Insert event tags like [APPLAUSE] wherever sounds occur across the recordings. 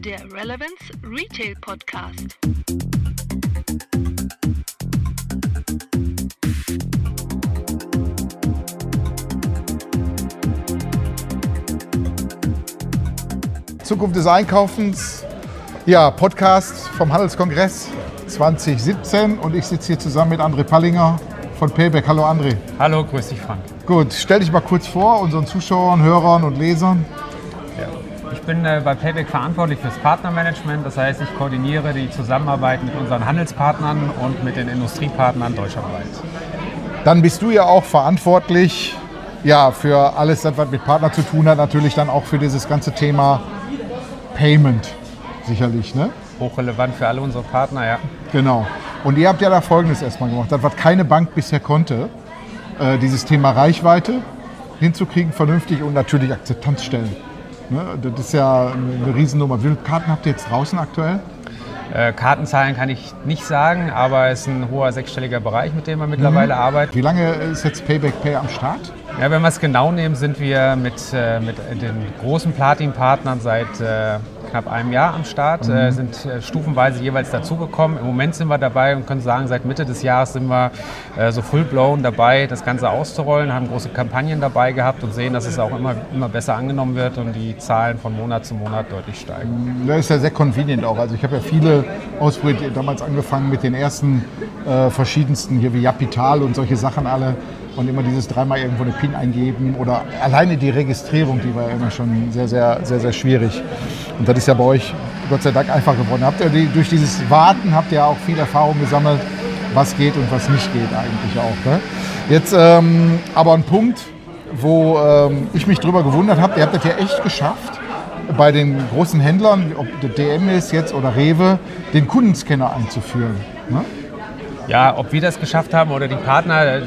der Relevance Retail Podcast. Zukunft des Einkaufens, ja, Podcast vom Handelskongress 2017 und ich sitze hier zusammen mit André Pallinger von Payback. Hallo André. Hallo, grüß dich Frank. Gut, stell dich mal kurz vor, unseren Zuschauern, Hörern und Lesern. Ich bin äh, bei Payback verantwortlich fürs Partnermanagement. Das heißt, ich koordiniere die Zusammenarbeit mit unseren Handelspartnern und mit den Industriepartnern deutschlandweit. Dann bist du ja auch verantwortlich ja, für alles, was mit Partner zu tun hat, natürlich dann auch für dieses ganze Thema Payment sicherlich, ne? Hochrelevant für alle unsere Partner, ja. Genau. Und ihr habt ja da Folgendes erstmal gemacht, das was keine Bank bisher konnte, äh, dieses Thema Reichweite hinzukriegen, vernünftig und natürlich Akzeptanz stellen. Ne? Das ist ja eine Riesennummer. Wie viele Karten habt ihr jetzt draußen aktuell? Äh, Kartenzahlen kann ich nicht sagen, aber es ist ein hoher sechsstelliger Bereich, mit dem wir mittlerweile Mhm. arbeiten. Wie lange ist jetzt Payback Pay am Start? Ja, wenn wir es genau nehmen, sind wir mit, äh, mit den großen Platin-Partnern seit äh, knapp einem Jahr am Start, Mhm. äh, sind äh, stufenweise jeweils dazugekommen. Im Moment sind wir dabei und können sagen, seit Mitte des Jahres sind wir äh, so full-blown dabei, das Ganze auszurollen, haben große Kampagnen dabei gehabt und sehen, dass es auch immer, immer besser angenommen wird und die Zahlen von Monat zu Monat deutlich steigen. Das ist ja sehr convenient auch. Also ich habe ja viele ausprobiert, damals angefangen mit den ersten äh, verschiedensten, hier wie Japital und solche Sachen alle. Und immer dieses dreimal irgendwo eine PIN eingeben oder alleine die Registrierung, die war ja immer schon sehr, sehr, sehr, sehr schwierig. Und das ist ja bei euch Gott sei Dank einfach geworden. Habt ihr durch dieses Warten habt ihr auch viel Erfahrung gesammelt, was geht und was nicht geht eigentlich auch. Ne? Jetzt ähm, aber ein Punkt, wo ähm, ich mich drüber gewundert habe, ihr habt das ja echt geschafft, bei den großen Händlern, ob der DM ist jetzt oder Rewe, den Kundenscanner einzuführen. Ne? Ja, ob wir das geschafft haben oder die Partner,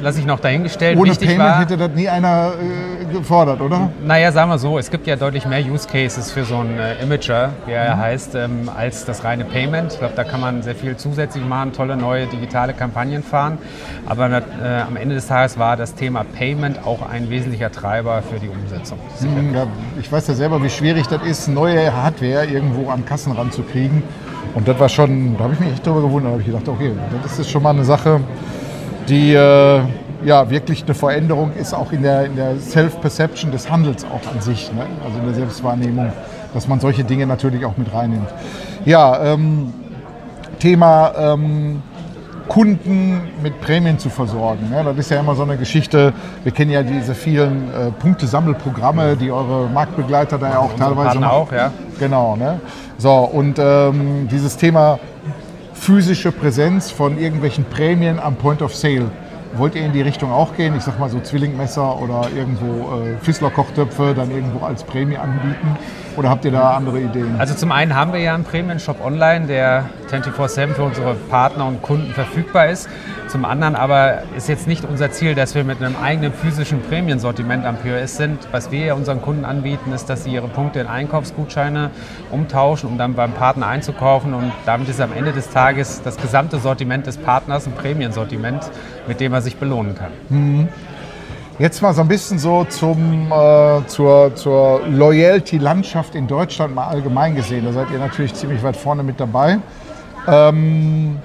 lasse ich noch dahingestellt. Ohne Wichtig Payment war, hätte das nie einer äh, gefordert, oder? Naja, sagen wir so, es gibt ja deutlich mehr Use Cases für so einen äh, Imager, wie er heißt, ähm, als das reine Payment. Ich glaube, da kann man sehr viel zusätzlich machen, tolle neue digitale Kampagnen fahren. Aber äh, am Ende des Tages war das Thema Payment auch ein wesentlicher Treiber für die Umsetzung. Mhm, Ja, ich weiß ja selber, wie schwierig das ist, neue Hardware irgendwo an Kassen ranzukriegen. Und das war schon, da habe ich mich echt drüber gewundert. Habe ich gedacht, okay, das ist schon mal eine Sache, die äh, ja wirklich eine Veränderung ist, auch in der, in der Self-Perception des Handels auch an sich, ne? also in der Selbstwahrnehmung, dass man solche Dinge natürlich auch mit reinnimmt. Ja, ähm, Thema ähm, Kunden mit Prämien zu versorgen. Ne? Das ist ja immer so eine Geschichte. Wir kennen ja diese vielen äh, Punktesammelprogramme, die eure Marktbegleiter da ja auch teilweise machen. auch, ja. Genau. Ne? So, und ähm, dieses Thema physische Präsenz von irgendwelchen Prämien am Point of Sale. Wollt ihr in die Richtung auch gehen? Ich sag mal so Zwillingmesser oder irgendwo äh, Fissler-Kochtöpfe dann irgendwo als Prämie anbieten? Oder habt ihr da andere Ideen? Also zum einen haben wir ja einen Premium-Shop online, der 24-7 für unsere Partner und Kunden verfügbar ist. Zum anderen aber ist jetzt nicht unser Ziel, dass wir mit einem eigenen physischen Prämiensortiment am POS sind. Was wir ja unseren Kunden anbieten, ist, dass sie ihre Punkte in Einkaufsgutscheine umtauschen, um dann beim Partner einzukaufen. Und damit ist am Ende des Tages das gesamte Sortiment des Partners ein Prämiensortiment, mit dem er sich belohnen kann. Jetzt mal so ein bisschen so zum, äh, zur, zur Loyalty-Landschaft in Deutschland mal allgemein gesehen. Da seid ihr natürlich ziemlich weit vorne mit dabei. Ähm,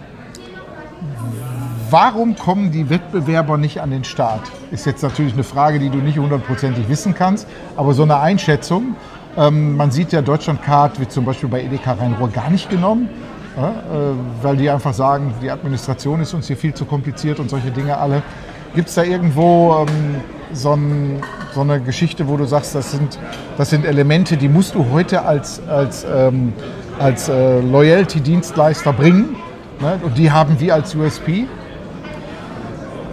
warum kommen die Wettbewerber nicht an den Start? Ist jetzt natürlich eine Frage, die du nicht hundertprozentig wissen kannst, aber so eine Einschätzung. Ähm, man sieht ja Deutschlandcard wird zum Beispiel bei Edeka Rhein-Ruhr gar nicht genommen, ja, äh, weil die einfach sagen, die Administration ist uns hier viel zu kompliziert und solche Dinge alle. Gibt es da irgendwo ähm, so, ein, so eine Geschichte, wo du sagst, das sind, das sind Elemente, die musst du heute als, als, ähm, als äh, Loyalty-Dienstleister bringen ne? und die haben wir als USP?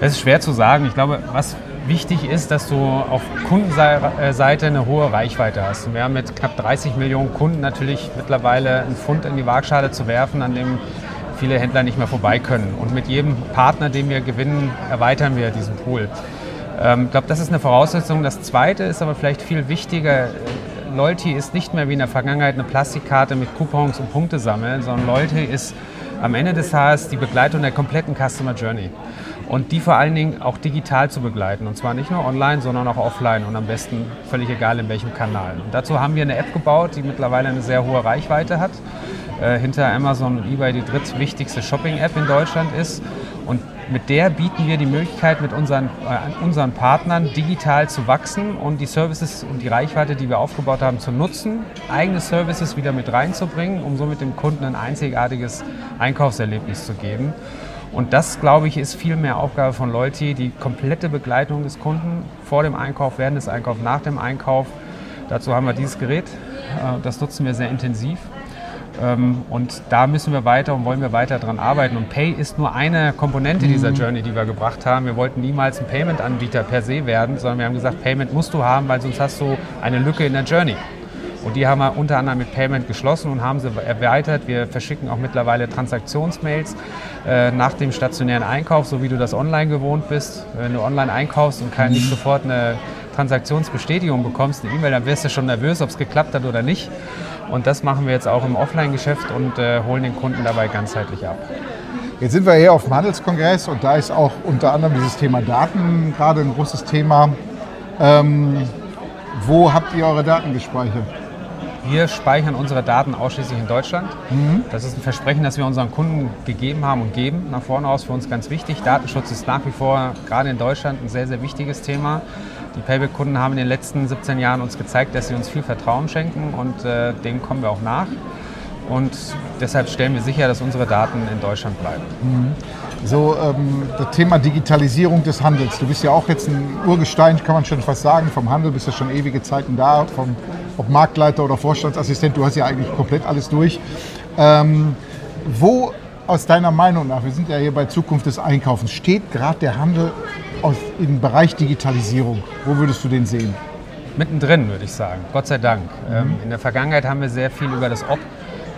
Das ist schwer zu sagen. Ich glaube, was wichtig ist, dass du auf Kundenseite eine hohe Reichweite hast. Wir haben mit knapp 30 Millionen Kunden natürlich mittlerweile einen Pfund in die Waagschale zu werfen, an dem viele Händler nicht mehr vorbei können. Und mit jedem Partner, den wir gewinnen, erweitern wir diesen Pool. Ähm, ich glaube, das ist eine Voraussetzung. Das Zweite ist aber vielleicht viel wichtiger. Loyalty ist nicht mehr wie in der Vergangenheit eine Plastikkarte mit Coupons und Punkte sammeln, sondern Loyalty ist am Ende des Tages die Begleitung der kompletten Customer Journey. und die vor allen Dingen auch digital zu begleiten. Und zwar nicht nur online, sondern auch offline und am besten völlig egal in welchem Kanal. Und dazu haben wir eine App gebaut, die mittlerweile eine sehr hohe Reichweite hat. Äh, hinter Amazon und eBay die drittwichtigste Shopping-App in Deutschland ist. Und mit der bieten wir die Möglichkeit, mit unseren, äh, unseren Partnern digital zu wachsen und die Services und die Reichweite, die wir aufgebaut haben, zu nutzen, eigene Services wieder mit reinzubringen, um somit dem Kunden ein einzigartiges Einkaufserlebnis zu geben. Und das, glaube ich, ist viel mehr Aufgabe von Loyalty, die komplette Begleitung des Kunden vor dem Einkauf, während des Einkaufs, nach dem Einkauf. Dazu haben wir dieses Gerät. Äh, das nutzen wir sehr intensiv. Ähm, und da müssen wir weiter und wollen wir weiter daran arbeiten. Und Pay ist nur eine Komponente dieser mhm. Journey, die wir gebracht haben. Wir wollten niemals ein Payment-Anbieter per se werden, sondern wir haben gesagt, Payment musst du haben, weil sonst hast du eine Lücke in der Journey. Und die haben wir unter anderem mit Payment geschlossen und haben sie erweitert. Wir verschicken auch mittlerweile Transaktionsmails äh, nach dem stationären Einkauf, so wie du das online gewohnt bist. Wenn du online einkaufst und kann nicht mhm. sofort eine Transaktionsbestätigung bekommst, eine E-Mail, dann wirst du schon nervös, ob es geklappt hat oder nicht. Und das machen wir jetzt auch im Offline-Geschäft und äh, holen den Kunden dabei ganzheitlich ab. Jetzt sind wir hier auf dem Handelskongress und da ist auch unter anderem dieses Thema Daten gerade ein großes Thema. Ähm, wo habt ihr eure Daten gespeichert? Wir speichern unsere Daten ausschließlich in Deutschland. Mhm. Das ist ein Versprechen, das wir unseren Kunden gegeben haben und geben. Nach vorne aus für uns ganz wichtig. Datenschutz ist nach wie vor gerade in Deutschland ein sehr, sehr wichtiges Thema. Die Payback-Kunden haben in den letzten 17 Jahren uns gezeigt, dass sie uns viel Vertrauen schenken und äh, dem kommen wir auch nach. Und deshalb stellen wir sicher, dass unsere Daten in Deutschland bleiben. Mhm. So, ähm, das Thema Digitalisierung des Handels. Du bist ja auch jetzt ein Urgestein, kann man schon fast sagen, vom Handel, bist ja schon ewige Zeiten da, vom, ob Marktleiter oder Vorstandsassistent, du hast ja eigentlich komplett alles durch. Ähm, wo aus deiner Meinung nach, wir sind ja hier bei Zukunft des Einkaufens, steht gerade der Handel aus, im Bereich Digitalisierung? Wo würdest du den sehen? Mittendrin, würde ich sagen. Gott sei Dank. Mhm. In der Vergangenheit haben wir sehr viel über das Ob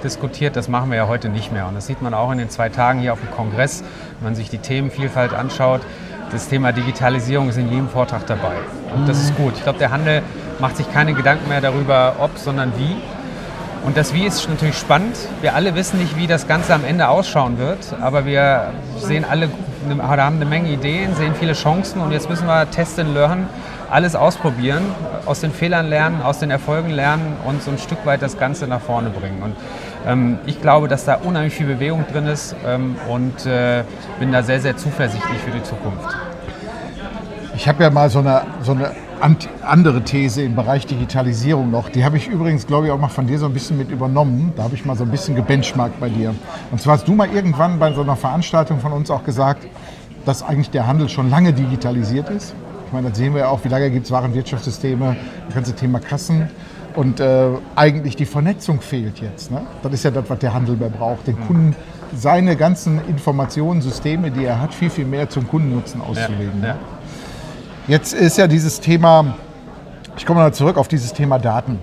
diskutiert. Das machen wir ja heute nicht mehr. Und das sieht man auch in den zwei Tagen hier auf dem Kongress, wenn man sich die Themenvielfalt anschaut. Das Thema Digitalisierung ist in jedem Vortrag dabei. Und das ist gut. Ich glaube, der Handel macht sich keine Gedanken mehr darüber, ob, sondern wie. Und das Wie ist natürlich spannend. Wir alle wissen nicht, wie das Ganze am Ende ausschauen wird, aber wir sehen alle, haben eine Menge Ideen, sehen viele Chancen und jetzt müssen wir Test and Learn, alles ausprobieren, aus den Fehlern lernen, aus den Erfolgen lernen und so ein Stück weit das Ganze nach vorne bringen. Und ähm, ich glaube, dass da unheimlich viel Bewegung drin ist ähm, und äh, bin da sehr, sehr zuversichtlich für die Zukunft. Ich habe ja mal so eine, so eine andere These im Bereich Digitalisierung noch. Die habe ich übrigens, glaube ich, auch mal von dir so ein bisschen mit übernommen. Da habe ich mal so ein bisschen gebenchmarkt bei dir. Und zwar hast du mal irgendwann bei so einer Veranstaltung von uns auch gesagt, dass eigentlich der Handel schon lange digitalisiert ist. Ich meine, das sehen wir ja auch, wie lange gibt es Warenwirtschaftssysteme, das ganze Thema Kassen. Und äh, eigentlich die Vernetzung fehlt jetzt. Ne? Das ist ja das, was der Handel mehr braucht. Den Kunden seine ganzen Informationen, Systeme, die er hat, viel, viel mehr zum Kundennutzen auszulegen. Ja, ja. Jetzt ist ja dieses Thema, ich komme mal zurück auf dieses Thema Daten.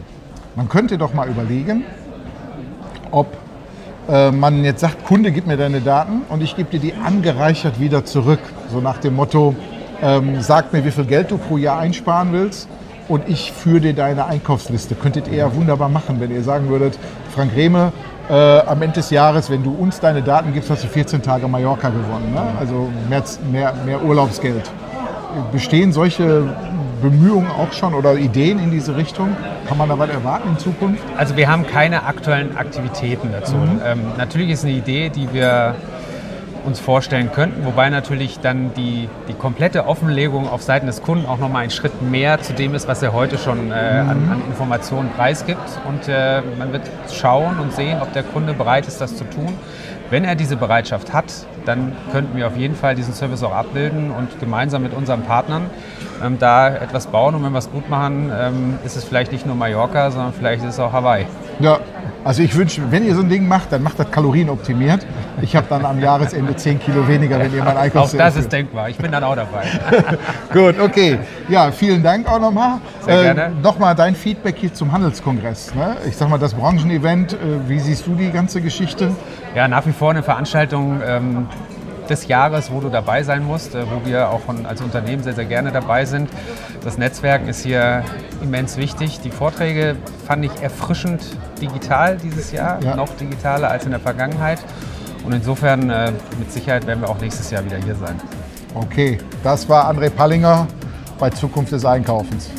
Man könnte doch mal überlegen, ob äh, man jetzt sagt, Kunde, gib mir deine Daten und ich gebe dir die angereichert wieder zurück. So nach dem Motto, ähm, sag mir, wie viel Geld du pro Jahr einsparen willst und ich führe dir deine Einkaufsliste. Könntet ihr ja wunderbar machen, wenn ihr sagen würdet, Frank Rehme, äh, am Ende des Jahres, wenn du uns deine Daten gibst, hast du 14 Tage Mallorca gewonnen. Ne? Also mehr, mehr, mehr Urlaubsgeld. Bestehen solche Bemühungen auch schon oder Ideen in diese Richtung? Kann man da was erwarten in Zukunft? Also wir haben keine aktuellen Aktivitäten dazu. Mhm. Ähm, natürlich ist eine Idee, die wir uns vorstellen könnten, wobei natürlich dann die, die komplette Offenlegung auf Seiten des Kunden auch nochmal einen Schritt mehr zu dem ist, was er heute schon äh, mhm. an, an, Informationen preisgibt. Und äh, man wird schauen und sehen, ob der Kunde bereit ist, das zu tun. Wenn er diese Bereitschaft hat, dann könnten wir auf jeden Fall diesen Service auch abbilden und gemeinsam mit unseren Partnern ähm, da etwas bauen. Und wenn wir es gut machen, ähm, ist es vielleicht nicht nur Mallorca, sondern vielleicht ist es auch Hawaii. Ja, also ich wünsche, wenn ihr so ein Ding macht, dann macht das kalorienoptimiert. Ich habe dann am Jahresende 10 Kilo weniger, wenn ihr mein Einkaufs... Auch das ist denkbar. Ich bin dann auch dabei. [LAUGHS] Gut, okay. Ja, vielen Dank auch nochmal. Sehr gerne. Äh, nochmal dein Feedback hier zum Handelskongress. Ne? Ich sag mal, das Branchenevent, äh, wie siehst du die ganze Geschichte? Ja, nach wie vor eine Veranstaltung, ähm, des Jahres, wo du dabei sein musst, äh, wo wir auch von, als Unternehmen sehr, sehr gerne dabei sind. Das Netzwerk ist hier immens wichtig. Die Vorträge fand ich erfrischend digital dieses Jahr, ja. noch digitaler als in der Vergangenheit. Und insofern äh, mit Sicherheit werden wir auch nächstes Jahr wieder hier sein. Okay, das war André Pallinger bei Zukunft des Einkaufens.